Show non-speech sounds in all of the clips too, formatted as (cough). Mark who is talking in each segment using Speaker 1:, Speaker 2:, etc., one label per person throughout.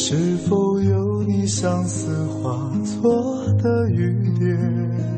Speaker 1: 是否有你相思化作的雨点？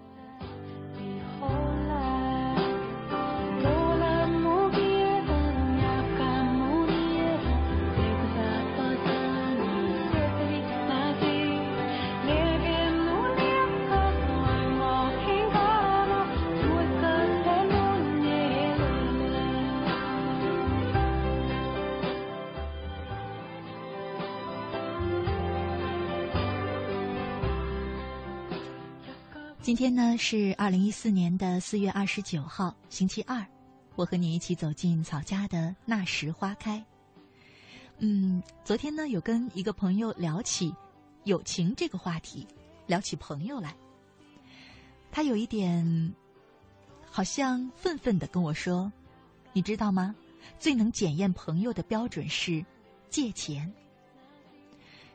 Speaker 2: 今天呢是二零一四年的四月二十九号，星期二。我和你一起走进草家的那时花开。嗯，昨天呢有跟一个朋友聊起友情这个话题，聊起朋友来。他有一点好像愤愤的跟我说：“你知道吗？最能检验朋友的标准是借钱。”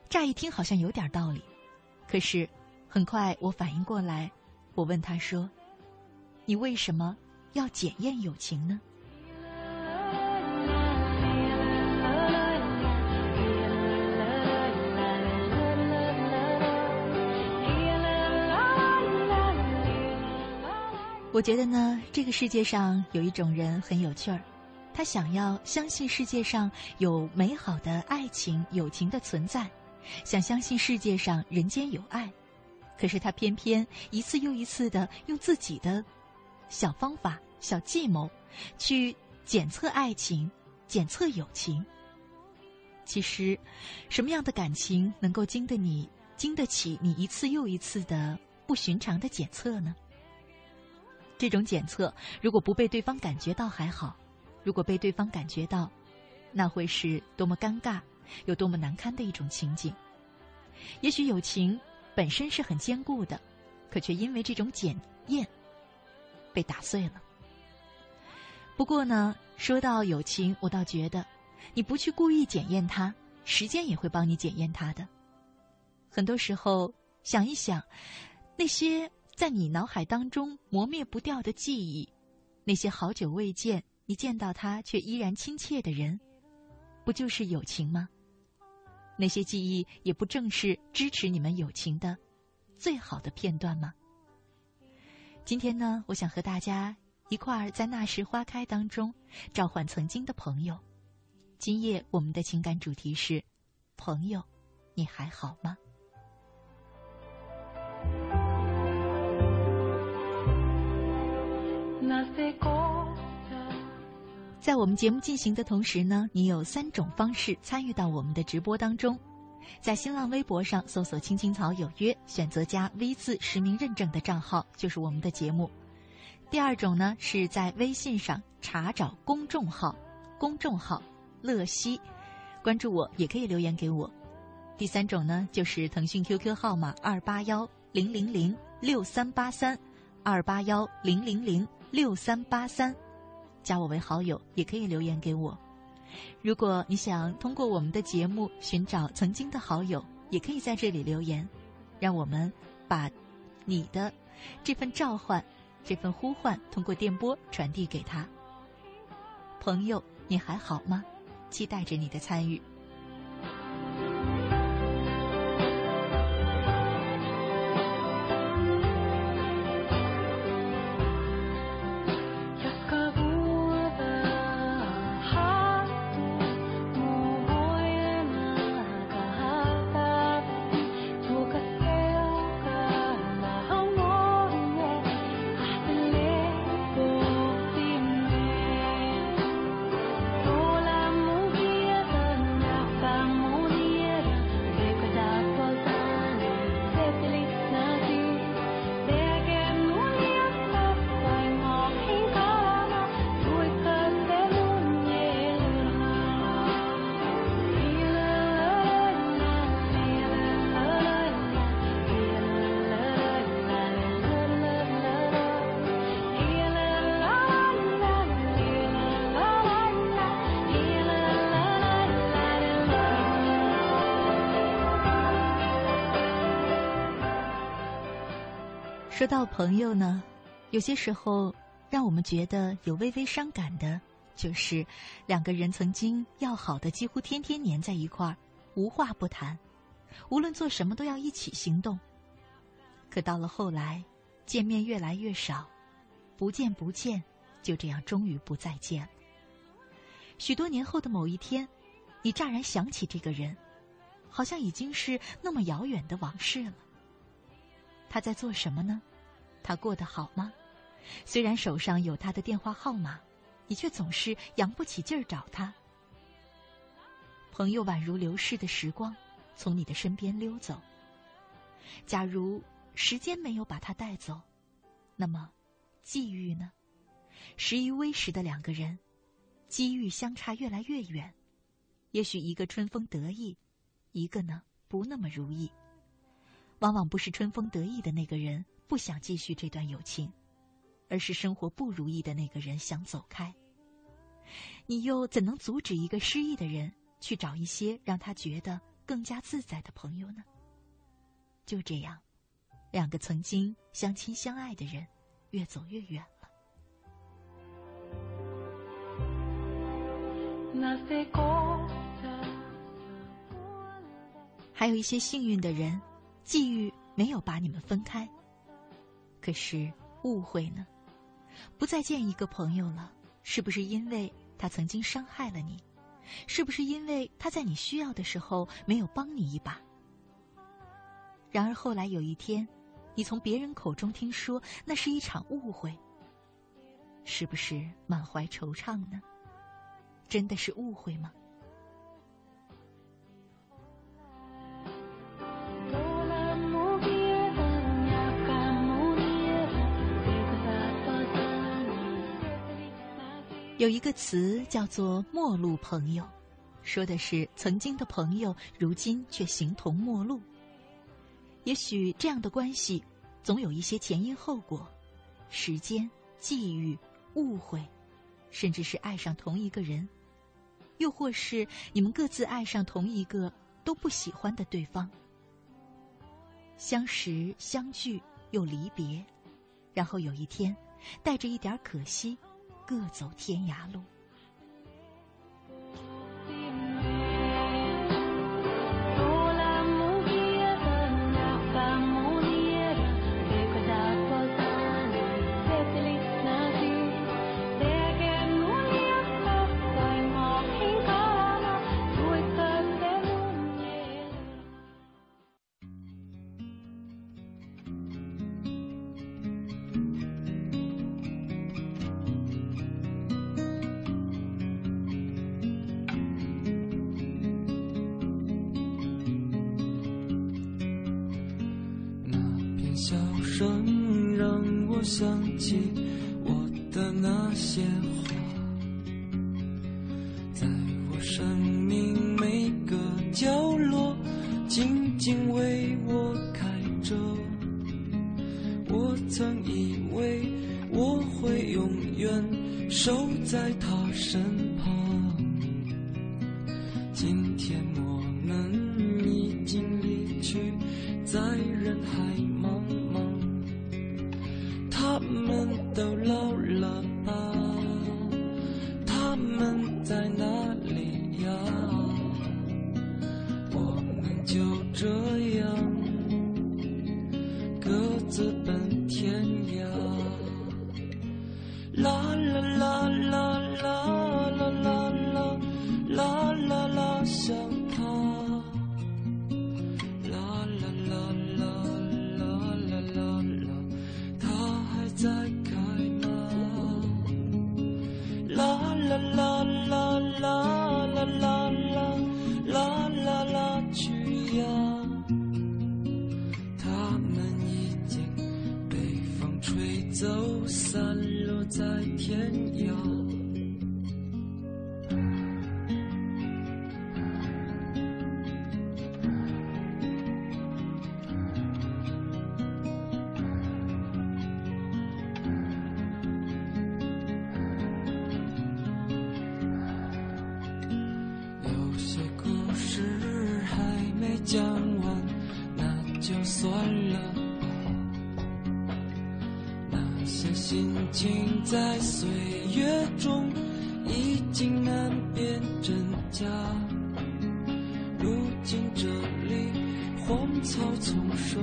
Speaker 2: 乍一听好像有点道理，可是很快我反应过来。我问他说：“你为什么要检验友情呢？”我觉得呢，这个世界上有一种人很有趣儿，他想要相信世界上有美好的爱情、友情的存在，想相信世界上人间有爱。可是他偏偏一次又一次的用自己的小方法、小计谋去检测爱情、检测友情。其实，什么样的感情能够经得你、经得起你一次又一次的不寻常的检测呢？这种检测如果不被对方感觉到还好，如果被对方感觉到，那会是多么尴尬、有多么难堪的一种情景。也许友情。本身是很坚固的，可却因为这种检验被打碎了。不过呢，说到友情，我倒觉得，你不去故意检验它，时间也会帮你检验它的。很多时候，想一想，那些在你脑海当中磨灭不掉的记忆，那些好久未见，你见到他却依然亲切的人，不就是友情吗？那些记忆也不正是支持你们友情的最好的片段吗？今天呢，我想和大家一块儿在那时花开当中召唤曾经的朋友。今夜我们的情感主题是：朋友，你还好吗？在我们节目进行的同时呢，你有三种方式参与到我们的直播当中。在新浪微博上搜索“青青草有约”，选择加 V 字实名认证的账号就是我们的节目。第二种呢，是在微信上查找公众号，公众号“乐西”，关注我也可以留言给我。第三种呢，就是腾讯 QQ 号码二八幺零零零六三八三，二八幺零零零六三八三，加我为好友也可以留言给我。如果你想通过我们的节目寻找曾经的好友，也可以在这里留言，让我们把你的这份召唤、这份呼唤通过电波传递给他。朋友，你还好吗？期待着你的参与。说到朋友呢，有些时候让我们觉得有微微伤感的，就是两个人曾经要好的几乎天天黏在一块儿，无话不谈，无论做什么都要一起行动。可到了后来，见面越来越少，不见不见，就这样终于不再见。许多年后的某一天，你乍然想起这个人，好像已经是那么遥远的往事了。他在做什么呢？他过得好吗？虽然手上有他的电话号码，你却总是扬不起劲儿找他。朋友宛如流逝的时光，从你的身边溜走。假如时间没有把他带走，那么际遇呢？时移微时的两个人，机遇相差越来越远。也许一个春风得意，一个呢不那么如意。往往不是春风得意的那个人不想继续这段友情，而是生活不如意的那个人想走开。你又怎能阻止一个失意的人去找一些让他觉得更加自在的朋友呢？就这样，两个曾经相亲相爱的人，越走越远了。还有一些幸运的人。际遇没有把你们分开，可是误会呢？不再见一个朋友了，是不是因为他曾经伤害了你？是不是因为他在你需要的时候没有帮你一把？然而后来有一天，你从别人口中听说那是一场误会，是不是满怀惆怅呢？真的是误会吗？有一个词叫做“陌路朋友”，说的是曾经的朋友，如今却形同陌路。也许这样的关系，总有一些前因后果、时间、际遇、误会，甚至是爱上同一个人，又或是你们各自爱上同一个都不喜欢的对方。相识、相聚又离别，然后有一天，带着一点可惜。各走天涯路。
Speaker 1: 笑声让我想起我的那些心情在岁月中已经难辨真假。如今这里荒草丛生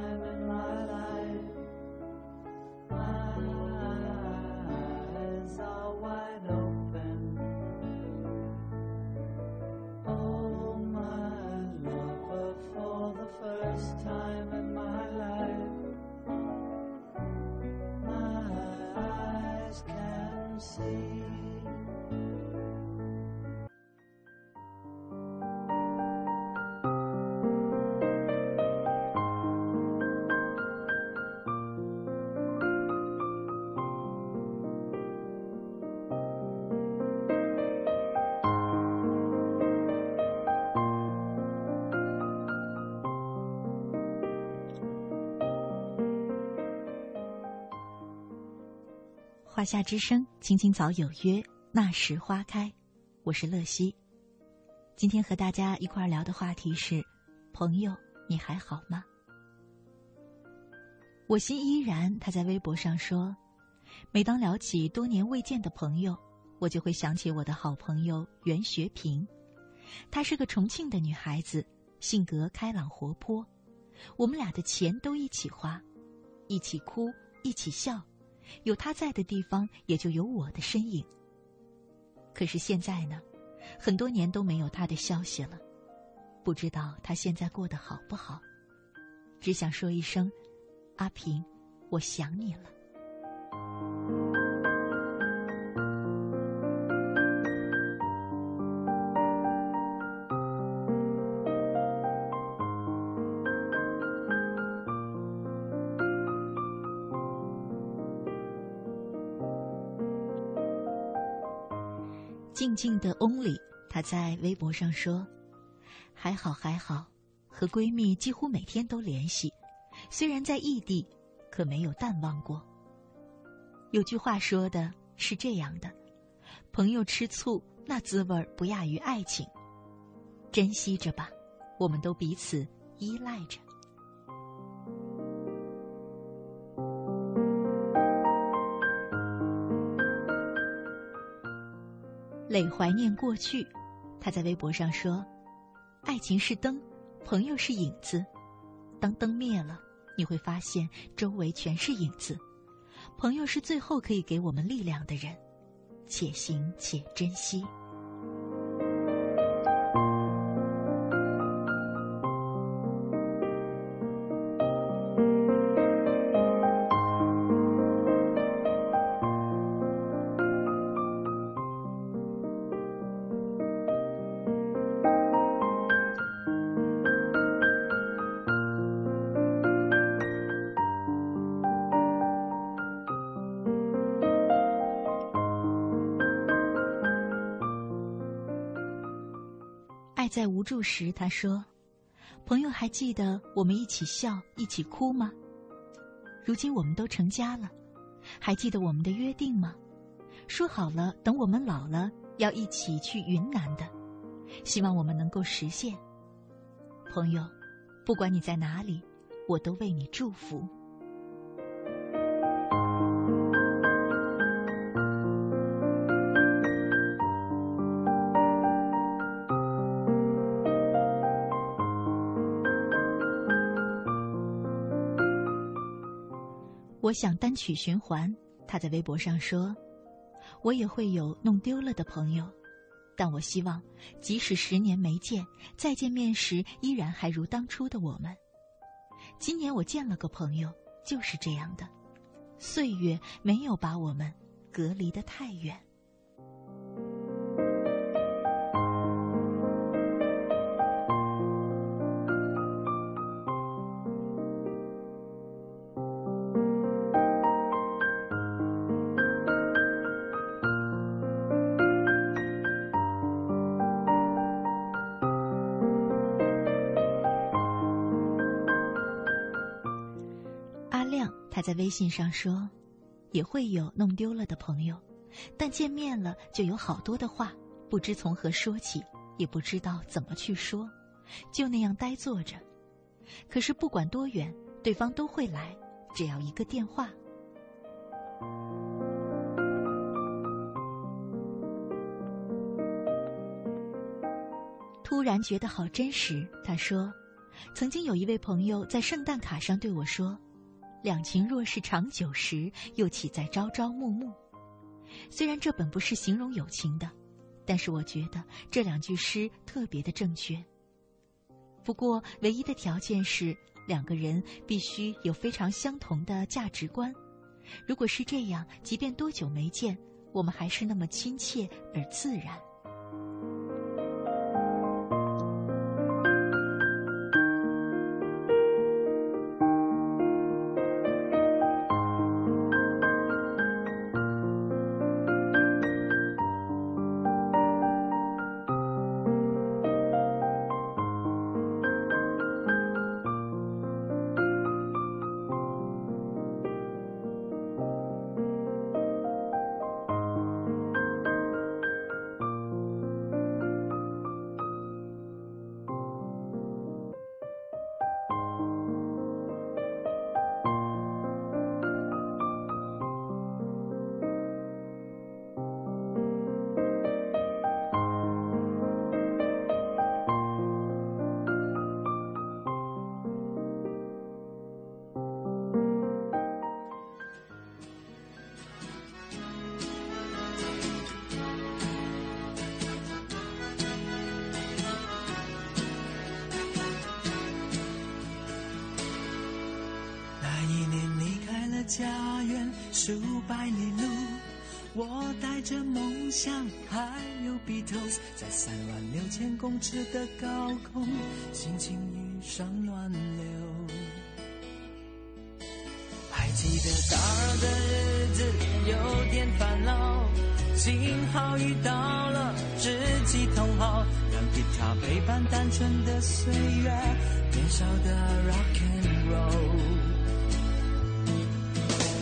Speaker 2: 华夏之声，青青草有约，那时花开。我是乐西，今天和大家一块聊的话题是：朋友，你还好吗？我心依然。他在微博上说：“每当聊起多年未见的朋友，我就会想起我的好朋友袁学平。她是个重庆的女孩子，性格开朗活泼。我们俩的钱都一起花，一起哭，一起笑。”有他在的地方，也就有我的身影。可是现在呢，很多年都没有他的消息了，不知道他现在过得好不好。只想说一声，阿平，我想你了。Only，她在微博上说：“还好还好，和闺蜜几乎每天都联系，虽然在异地，可没有淡忘过。有句话说的是这样的：朋友吃醋，那滋味不亚于爱情。珍惜着吧，我们都彼此依赖着。”累怀念过去，他在微博上说：“爱情是灯，朋友是影子。当灯灭了，你会发现周围全是影子。朋友是最后可以给我们力量的人，且行且珍惜。”在无助时，他说：“朋友还记得我们一起笑、一起哭吗？如今我们都成家了，还记得我们的约定吗？说好了，等我们老了要一起去云南的，希望我们能够实现。朋友，不管你在哪里，我都为你祝福。”我想单曲循环。他在微博上说：“我也会有弄丢了的朋友，但我希望，即使十年没见，再见面时依然还如当初的我们。今年我见了个朋友，就是这样的，岁月没有把我们隔离的太远。”信上说，也会有弄丢了的朋友，但见面了就有好多的话，不知从何说起，也不知道怎么去说，就那样呆坐着。可是不管多远，对方都会来，只要一个电话。突然觉得好真实。他说：“曾经有一位朋友在圣诞卡上对我说，‘两情若是长久时，又岂在朝朝暮暮。’虽然这本不是形容友情的，但是我觉得这两句诗特别的正确。不过，唯一的条件是两个人必须有非常相同的价值观。如果是这样，即便多久没见，我们还是那么亲切而自然。”
Speaker 1: 家园数百里路，我带着梦想，还有 Beatles，在三万六千公尺的高空，心情遇上暖流。还记得大二的日子，有点烦恼，幸好遇到了知己同好，让吉他陪伴单纯的岁月，年少的 Rock and Roll。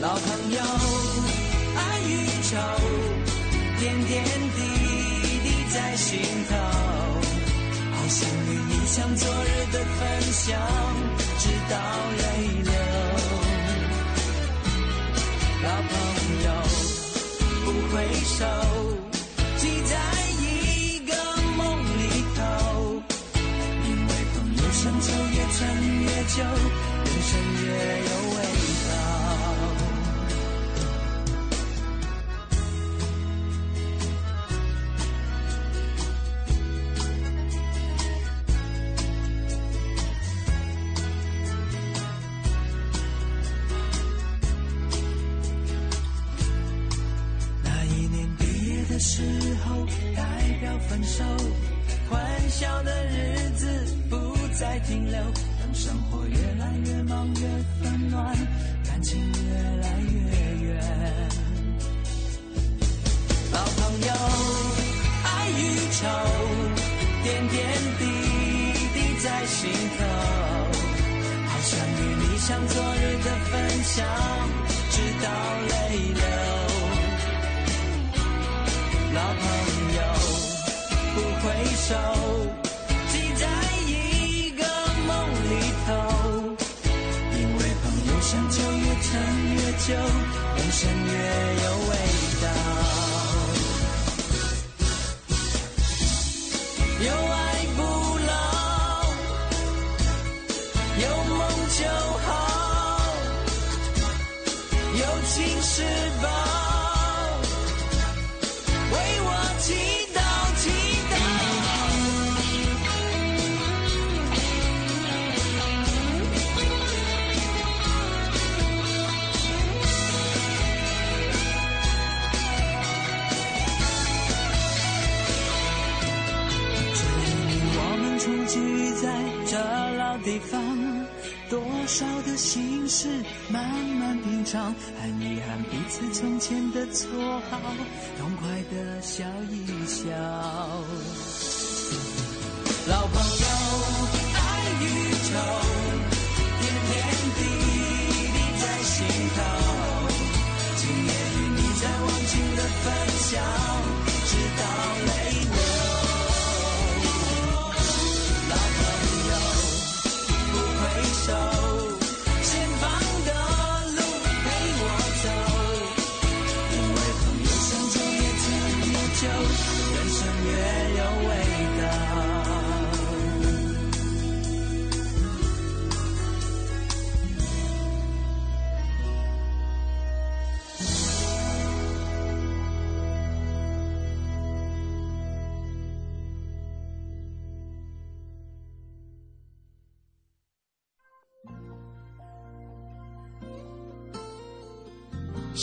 Speaker 1: 老朋友，爱与愁，点点滴滴在心头。好想与你像昨日的分享，直到泪流。老朋友，不回首，记在一个梦里头。因为朋友深秋越陈越久，越纷乱，感情越来越远。老朋友，爱与愁，点点滴滴在心头。好想与你像昨日的分享，直到。有人生月心事慢慢品尝，很遗憾彼此从前的错好，痛快的笑一笑。老朋友，爱与愁，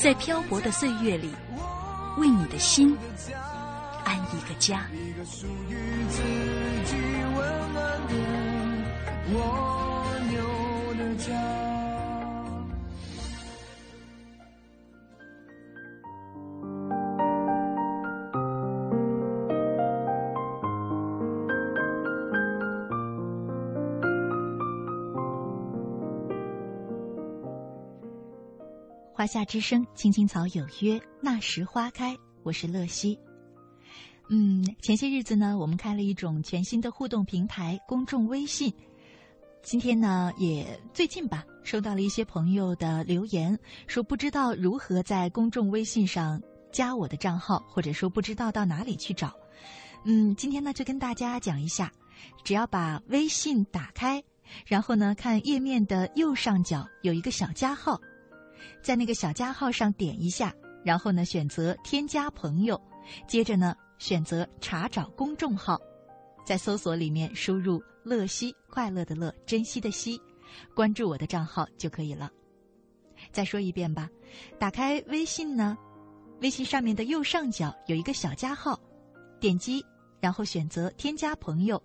Speaker 3: 在漂泊的岁月里，为你的心安一个家。
Speaker 4: 一个属于自己温暖的蜗牛的家。
Speaker 2: 夏之声，青青草有约，那时花开。我是乐西。嗯，前些日子呢，我们开了一种全新的互动平台——公众微信。今天呢，也最近吧，收到了一些朋友的留言，说不知道如何在公众微信上加我的账号，或者说不知道到哪里去找。嗯，今天呢，就跟大家讲一下，只要把微信打开，然后呢，看页面的右上角有一个小加号。在那个小加号上点一下，然后呢选择添加朋友，接着呢选择查找公众号，在搜索里面输入“乐西”快乐的乐，珍惜的惜，关注我的账号就可以了。再说一遍吧，打开微信呢，微信上面的右上角有一个小加号，点击然后选择添加朋友，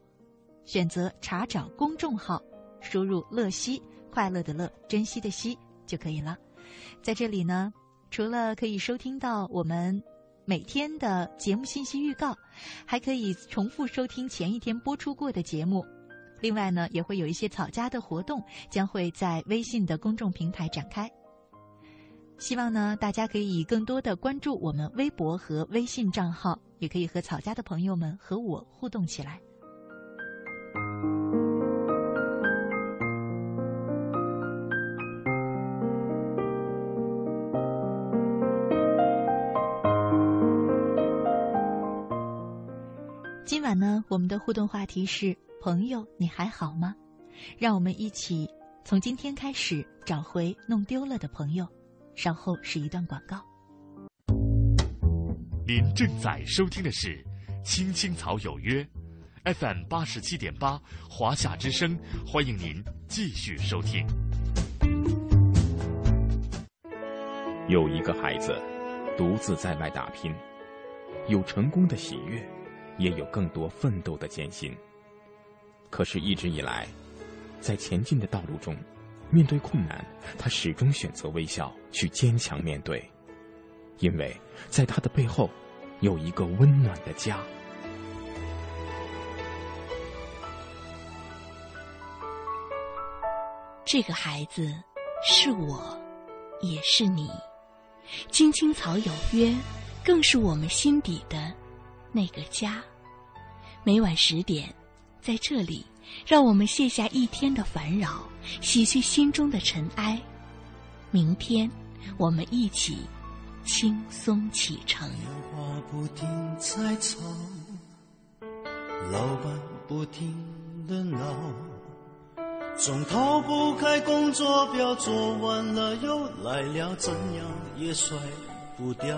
Speaker 2: 选择查找公众号，输入“乐西”快乐的乐，珍惜的惜就可以了。在这里呢，除了可以收听到我们每天的节目信息预告，还可以重复收听前一天播出过的节目。另外呢，也会有一些草家的活动将会在微信的公众平台展开。希望呢，大家可以更多的关注我们微博和微信账号，也可以和草家的朋友们和我互动起来。我们的互动话题是“朋友，你还好吗？”让我们一起从今天开始找回弄丢了的朋友。稍后是一段广告。
Speaker 5: 您正在收听的是《青青草有约》，FM 八十七点八，华夏之声，欢迎您继续收听。
Speaker 6: 有一个孩子独自在外打拼，有成功的喜悦。也有更多奋斗的艰辛。可是，一直以来，在前进的道路中，面对困难，他始终选择微笑，去坚强面对，因为在他的背后，有一个温暖的家。
Speaker 3: 这个孩子，是我，也是你。青青草有约，更是我们心底的。那个家，每晚十点，在这里，让我们卸下一天的烦扰，洗去心中的尘埃。明天，我们一起轻松启程。
Speaker 4: 电话不停在吵，老板不停的闹，总逃不开工作表，做完了又来了，怎样也甩不掉。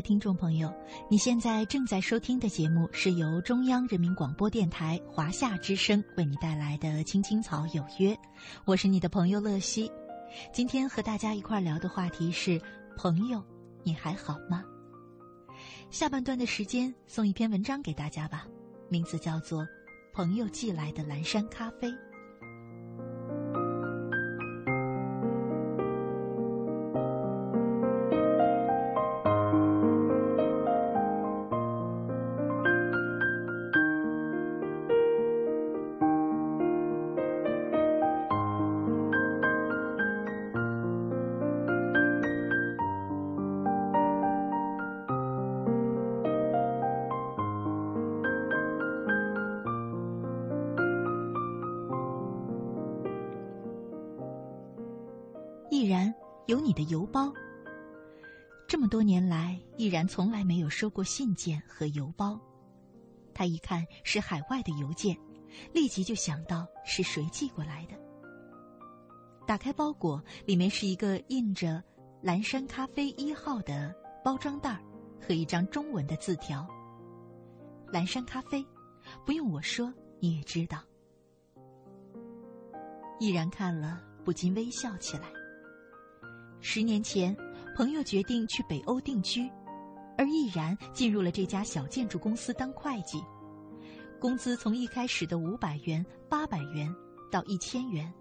Speaker 2: 听众朋友，你现在正在收听的节目是由中央人民广播电台华夏之声为你带来的《青青草有约》，我是你的朋友乐西。今天和大家一块聊的话题是：朋友，你还好吗？下半段的时间送一篇文章给大家吧，名字叫做《朋友寄来的蓝山咖啡》。从来没有收过信件和邮包。他一看是海外的邮件，立即就想到是谁寄过来的。打开包裹，里面是一个印着“蓝山咖啡一号”的包装袋儿和一张中文的字条。蓝山咖啡，不用我说你也知道。毅然看了，不禁微笑起来。十年前，朋友决定去北欧定居，而毅然进入了这家小建筑公司当会计，工资从一开始的五百元、八百元到一千元，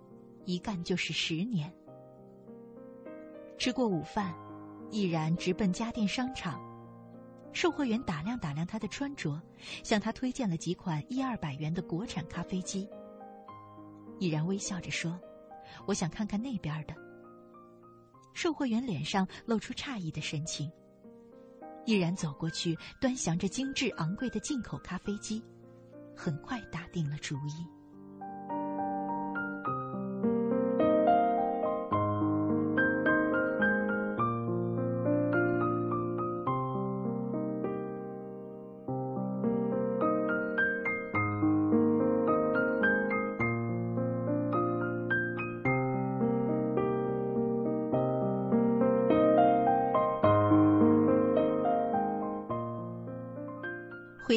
Speaker 2: 一干就是十年。吃过午饭，毅然直奔家电商场，售货员打量打量他的穿着，向他推荐了几款一二百元的国产咖啡机。毅然微笑着说：“我想看看那边的。”售货员脸上露出诧异的神情，毅然走过去，端详着精致昂贵的进口咖啡机，很快打定了主意。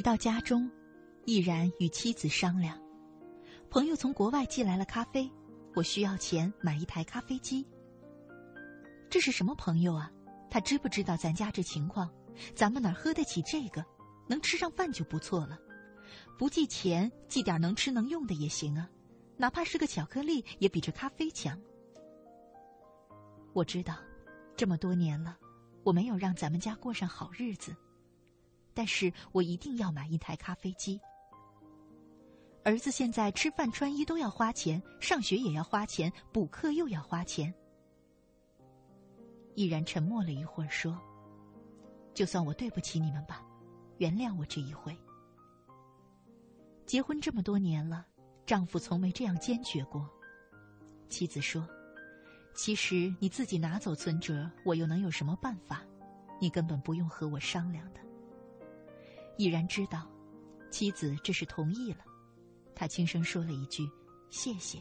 Speaker 2: 回到家中，毅然与妻子商量：“朋友从国外寄来了咖啡，我需要钱买一台咖啡机。这是什么朋友啊？他知不知道咱家这情况？咱们哪喝得起这个？能吃上饭就不错了。不寄钱，寄点能吃能用的也行啊，哪怕是个巧克力，也比这咖啡强。我知道，这么多年了，我没有让咱们家过上好日子。”但是我一定要买一台咖啡机。儿子现在吃饭穿衣都要花钱，上学也要花钱，补课又要花钱。毅然沉默了一会儿，说：“就算我对不起你们吧，原谅我这一回。结婚这么多年了，丈夫从没这样坚决过。”妻子说：“其实你自己拿走存折，我又能有什么办法？你根本不用和我商量的。”已然知道，妻子这是同意了，他轻声说了一句：“谢谢。”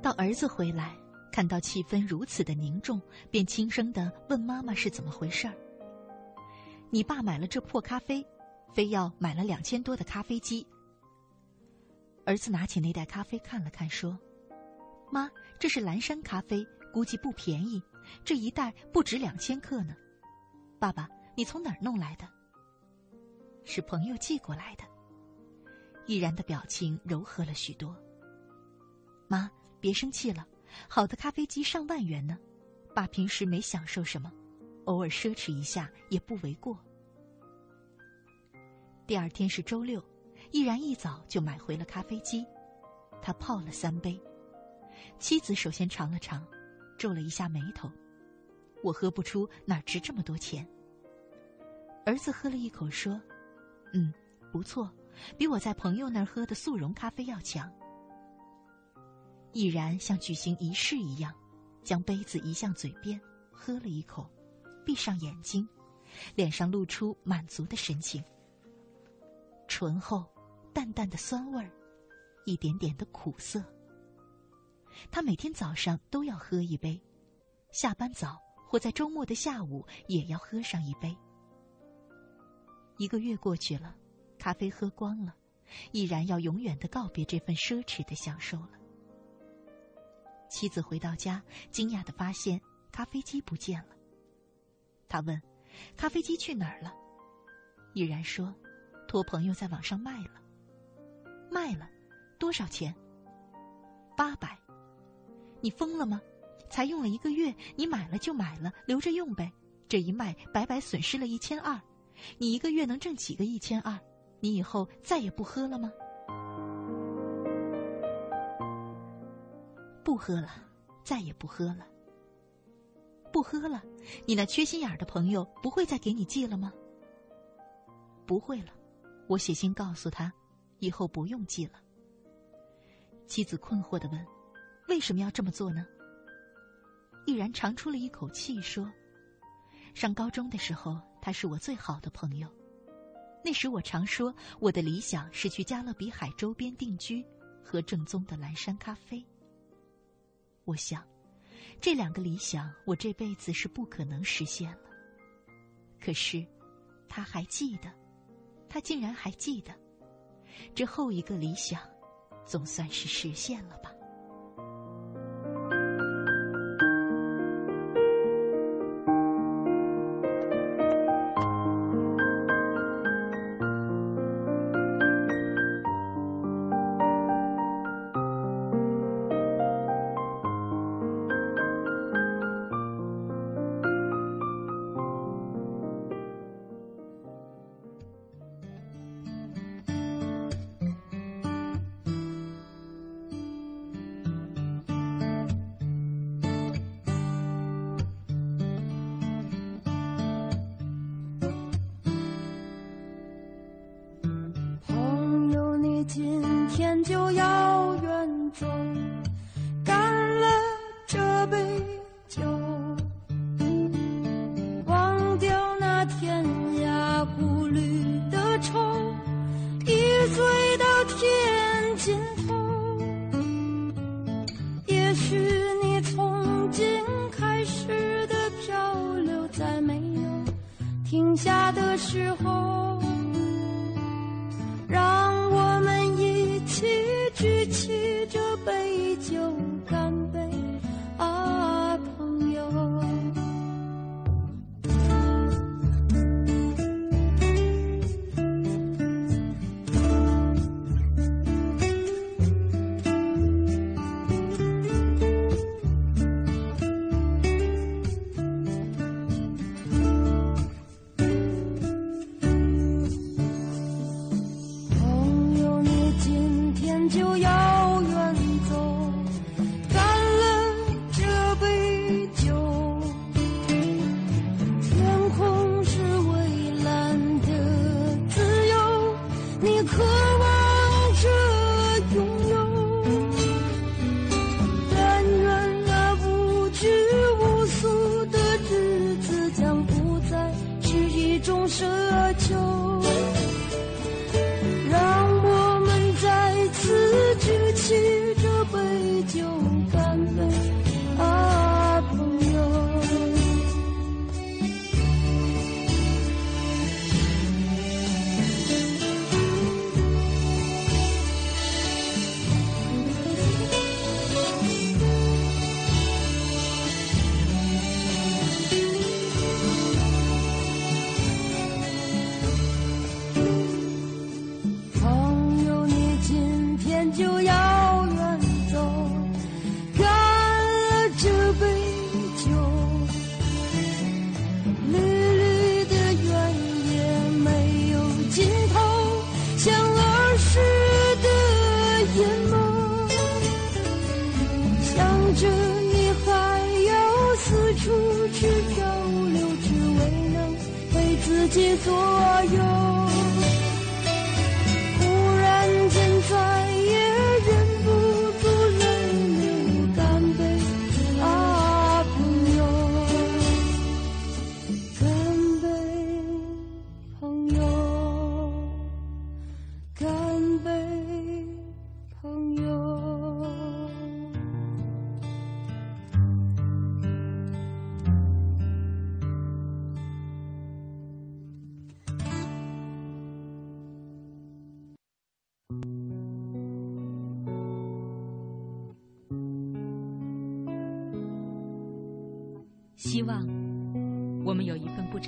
Speaker 2: 到儿子回来，看到气氛如此的凝重，便轻声的问妈妈是怎么回事儿。你爸买了这破咖啡，非要买了两千多的咖啡机，儿子拿起那袋咖啡看了看，说：“妈，这是蓝山咖啡，估计不便宜，这一袋不止两千克呢。爸爸，你从哪儿弄来的？是朋友寄过来的。”毅然的表情柔和了许多。妈，别生气了，好的咖啡机上万元呢，爸平时没享受什么，偶尔奢侈一下也不为过。第二天是周六，毅然一早就买回了咖啡机，他泡了三杯。妻子首先尝了尝，皱了一下眉头：“我喝不出哪值这么多钱。”儿子喝了一口说：“嗯，不错，比我在朋友那儿喝的速溶咖啡要强。”毅然像举行仪式一样，将杯子移向嘴边，喝了一口，闭上眼睛，脸上露出满足的神情。醇厚、淡淡的酸味儿，一点点的苦涩。他每天早上都要喝一杯，下班早或在周末的下午也要喝上一杯。一个月过去了，咖啡喝光了，毅然要永远的告别这份奢侈的享受了。妻子回到家，惊讶的发现咖啡机不见了。他问：“咖啡机去哪儿了？”毅然说。托朋友在网上卖了，卖了，多少钱？八百。你疯了吗？才用了一个月，你买了就买了，留着用呗。这一卖，白白损失了一千二。你一个月能挣几个一千二？你以后再也不喝了吗？不喝了，再也不喝了。不喝了，你那缺心眼儿的朋友不会再给你寄了吗？不会了。我写信告诉他，以后不用寄了。妻子困惑的问：“为什么要这么做呢？”毅然长出了一口气说：“上高中的时候，他是我最好的朋友。那时我常说，我的理想是去加勒比海周边定居，喝正宗的蓝山咖啡。我想，这两个理想，我这辈子是不可能实现了。可是，他还记得。”他竟然还记得，这后一个理想，总算是实现了吧。就要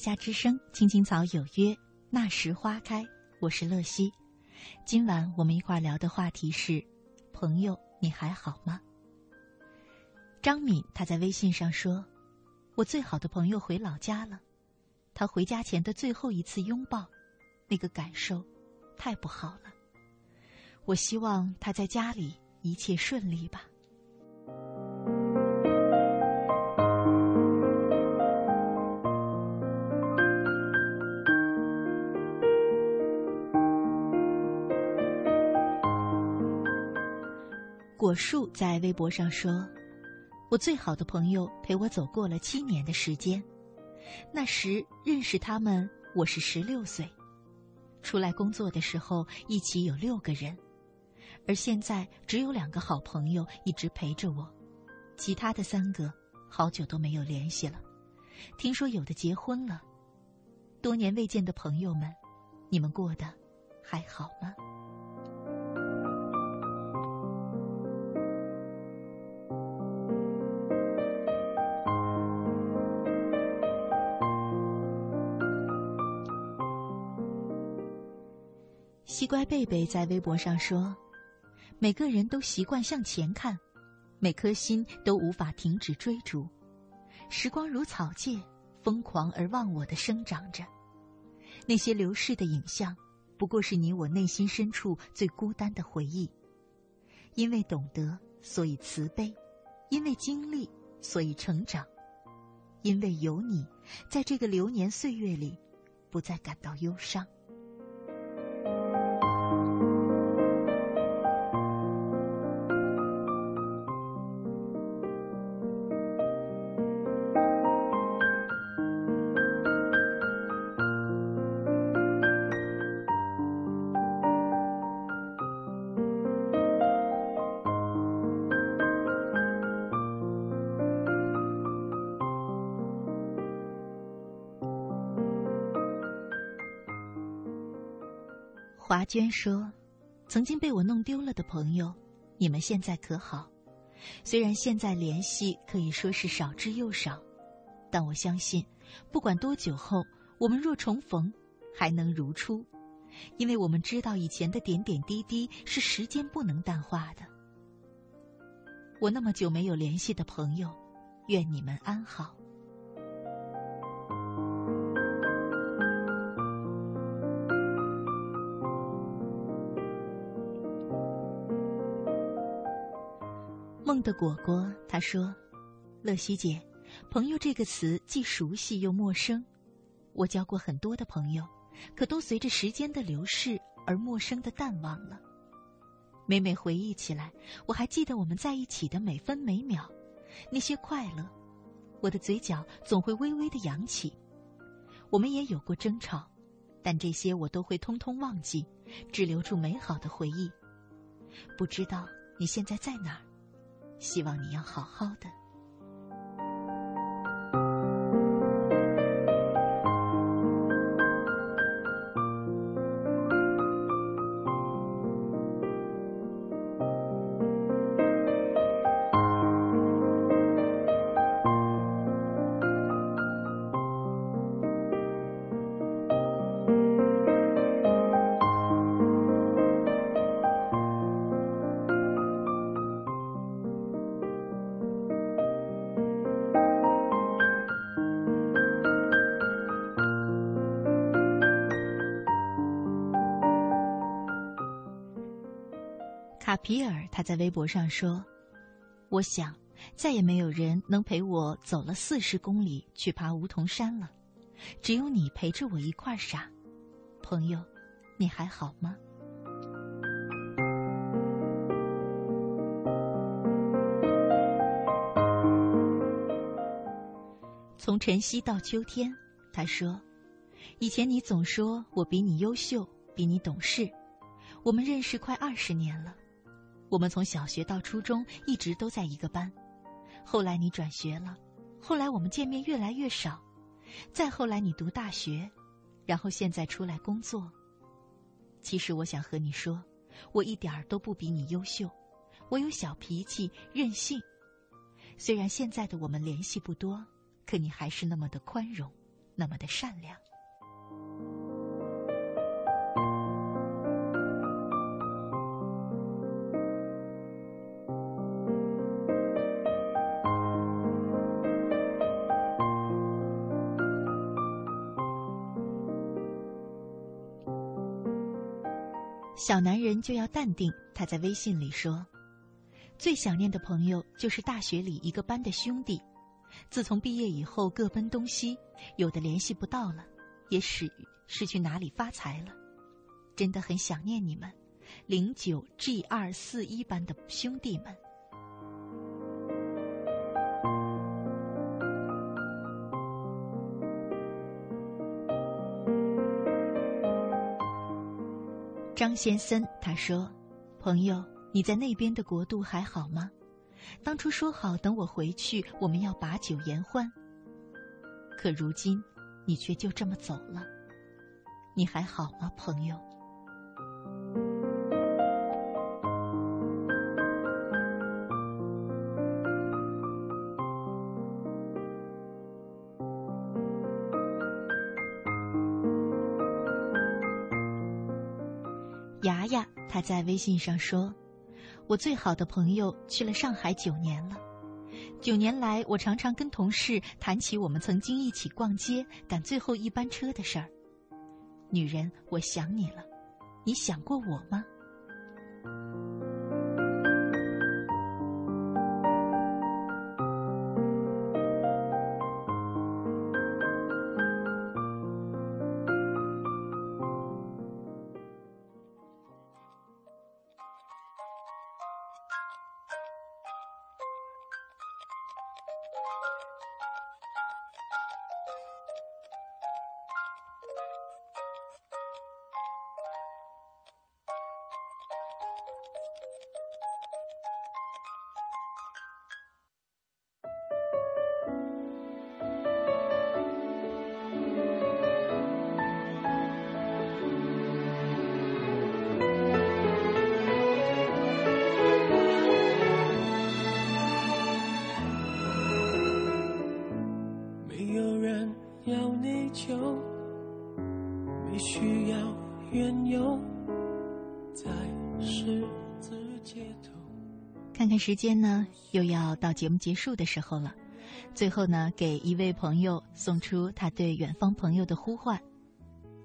Speaker 2: 夏之声，青青草有约，那时花开。我是乐西，今晚我们一块儿聊的话题是：朋友，你还好吗？张敏她在微信上说：“我最好的朋友回老家了，他回家前的最后一次拥抱，那个感受太不好了。我希望他在家里一切顺利吧。”果树在微博上说：“我最好的朋友陪我走过了七年的时间，那时认识他们，我是十六岁。出来工作的时候，一起有六个人，而现在只有两个好朋友一直陪着我，其他的三个好久都没有联系了。听说有的结婚了。多年未见的朋友们，你们过得还好吗？”乖贝贝在微博上说：“每个人都习惯向前看，每颗心都无法停止追逐。时光如草芥，疯狂而忘我的生长着。那些流逝的影像，不过是你我内心深处最孤单的回忆。因为懂得，所以慈悲；因为经历，所以成长；因为有你，在这个流年岁月里，不再感到忧伤。”娟说：“曾经被我弄丢了的朋友，你们现在可好？虽然现在联系可以说是少之又少，但我相信，不管多久后，我们若重逢，还能如初。因为我们知道以前的点点滴滴是时间不能淡化的。我那么久没有联系的朋友，愿你们安好。的果果他说：“乐西姐，朋友这个词既熟悉又陌生。我交过很多的朋友，可都随着时间的流逝而陌生的淡忘了。每每回忆起来，我还记得我们在一起的每分每秒，那些快乐，我的嘴角总会微微的扬起。我们也有过争吵，但这些我都会通通忘记，只留住美好的回忆。不知道你现在在哪儿？”希望你要好好的。皮尔他在微博上说：“我想，再也没有人能陪我走了四十公里去爬梧桐山了，只有你陪着我一块儿傻。朋友，你还好吗？” (laughs) 从晨曦到秋天，他说：“以前你总说我比你优秀，比你懂事，我们认识快二十年了。”我们从小学到初中一直都在一个班，后来你转学了，后来我们见面越来越少，再后来你读大学，然后现在出来工作。其实我想和你说，我一点儿都不比你优秀，我有小脾气、任性。虽然现在的我们联系不多，可你还是那么的宽容，那么的善良。小男人就要淡定。他在微信里说：“最想念的朋友就是大学里一个班的兄弟，自从毕业以后各奔东西，有的联系不到了，也是是去哪里发财了。真的很想念你们，零九 G 二四一班的兄弟们。”张先森他说：“朋友，你在那边的国度还好吗？当初说好等我回去，我们要把酒言欢。可如今，你却就这么走了，你还好吗，朋友？”在微信上说：“我最好的朋友去了上海九年了，九年来我常常跟同事谈起我们曾经一起逛街、赶最后一班车的事儿。女人，我想你了，你想过我吗？”
Speaker 1: 缘由在十字街头。
Speaker 2: 看看时间呢，又要到节目结束的时候了。最后呢，给一位朋友送出他对远方朋友的呼唤。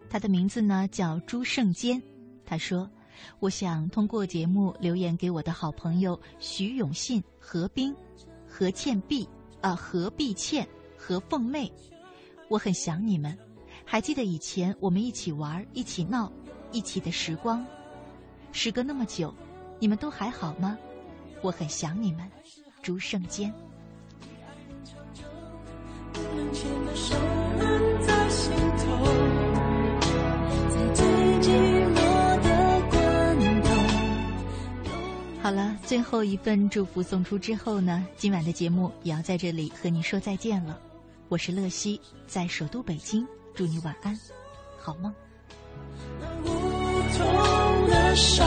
Speaker 2: 他的名字呢叫朱胜坚，他说：“我想通过节目留言给我的好朋友徐永信、何冰、何倩碧啊何碧倩、何凤妹，我很想你们。还记得以前我们一起玩、一起闹、一起的时光？时隔那么久，你们都还好吗？我很想你们，朱胜坚。”好了，最后一份祝福送出之后呢，今晚的节目也要在这里和你说再见了。我是乐西，在首都北京，祝你晚安好梦。
Speaker 1: 那无痛的伤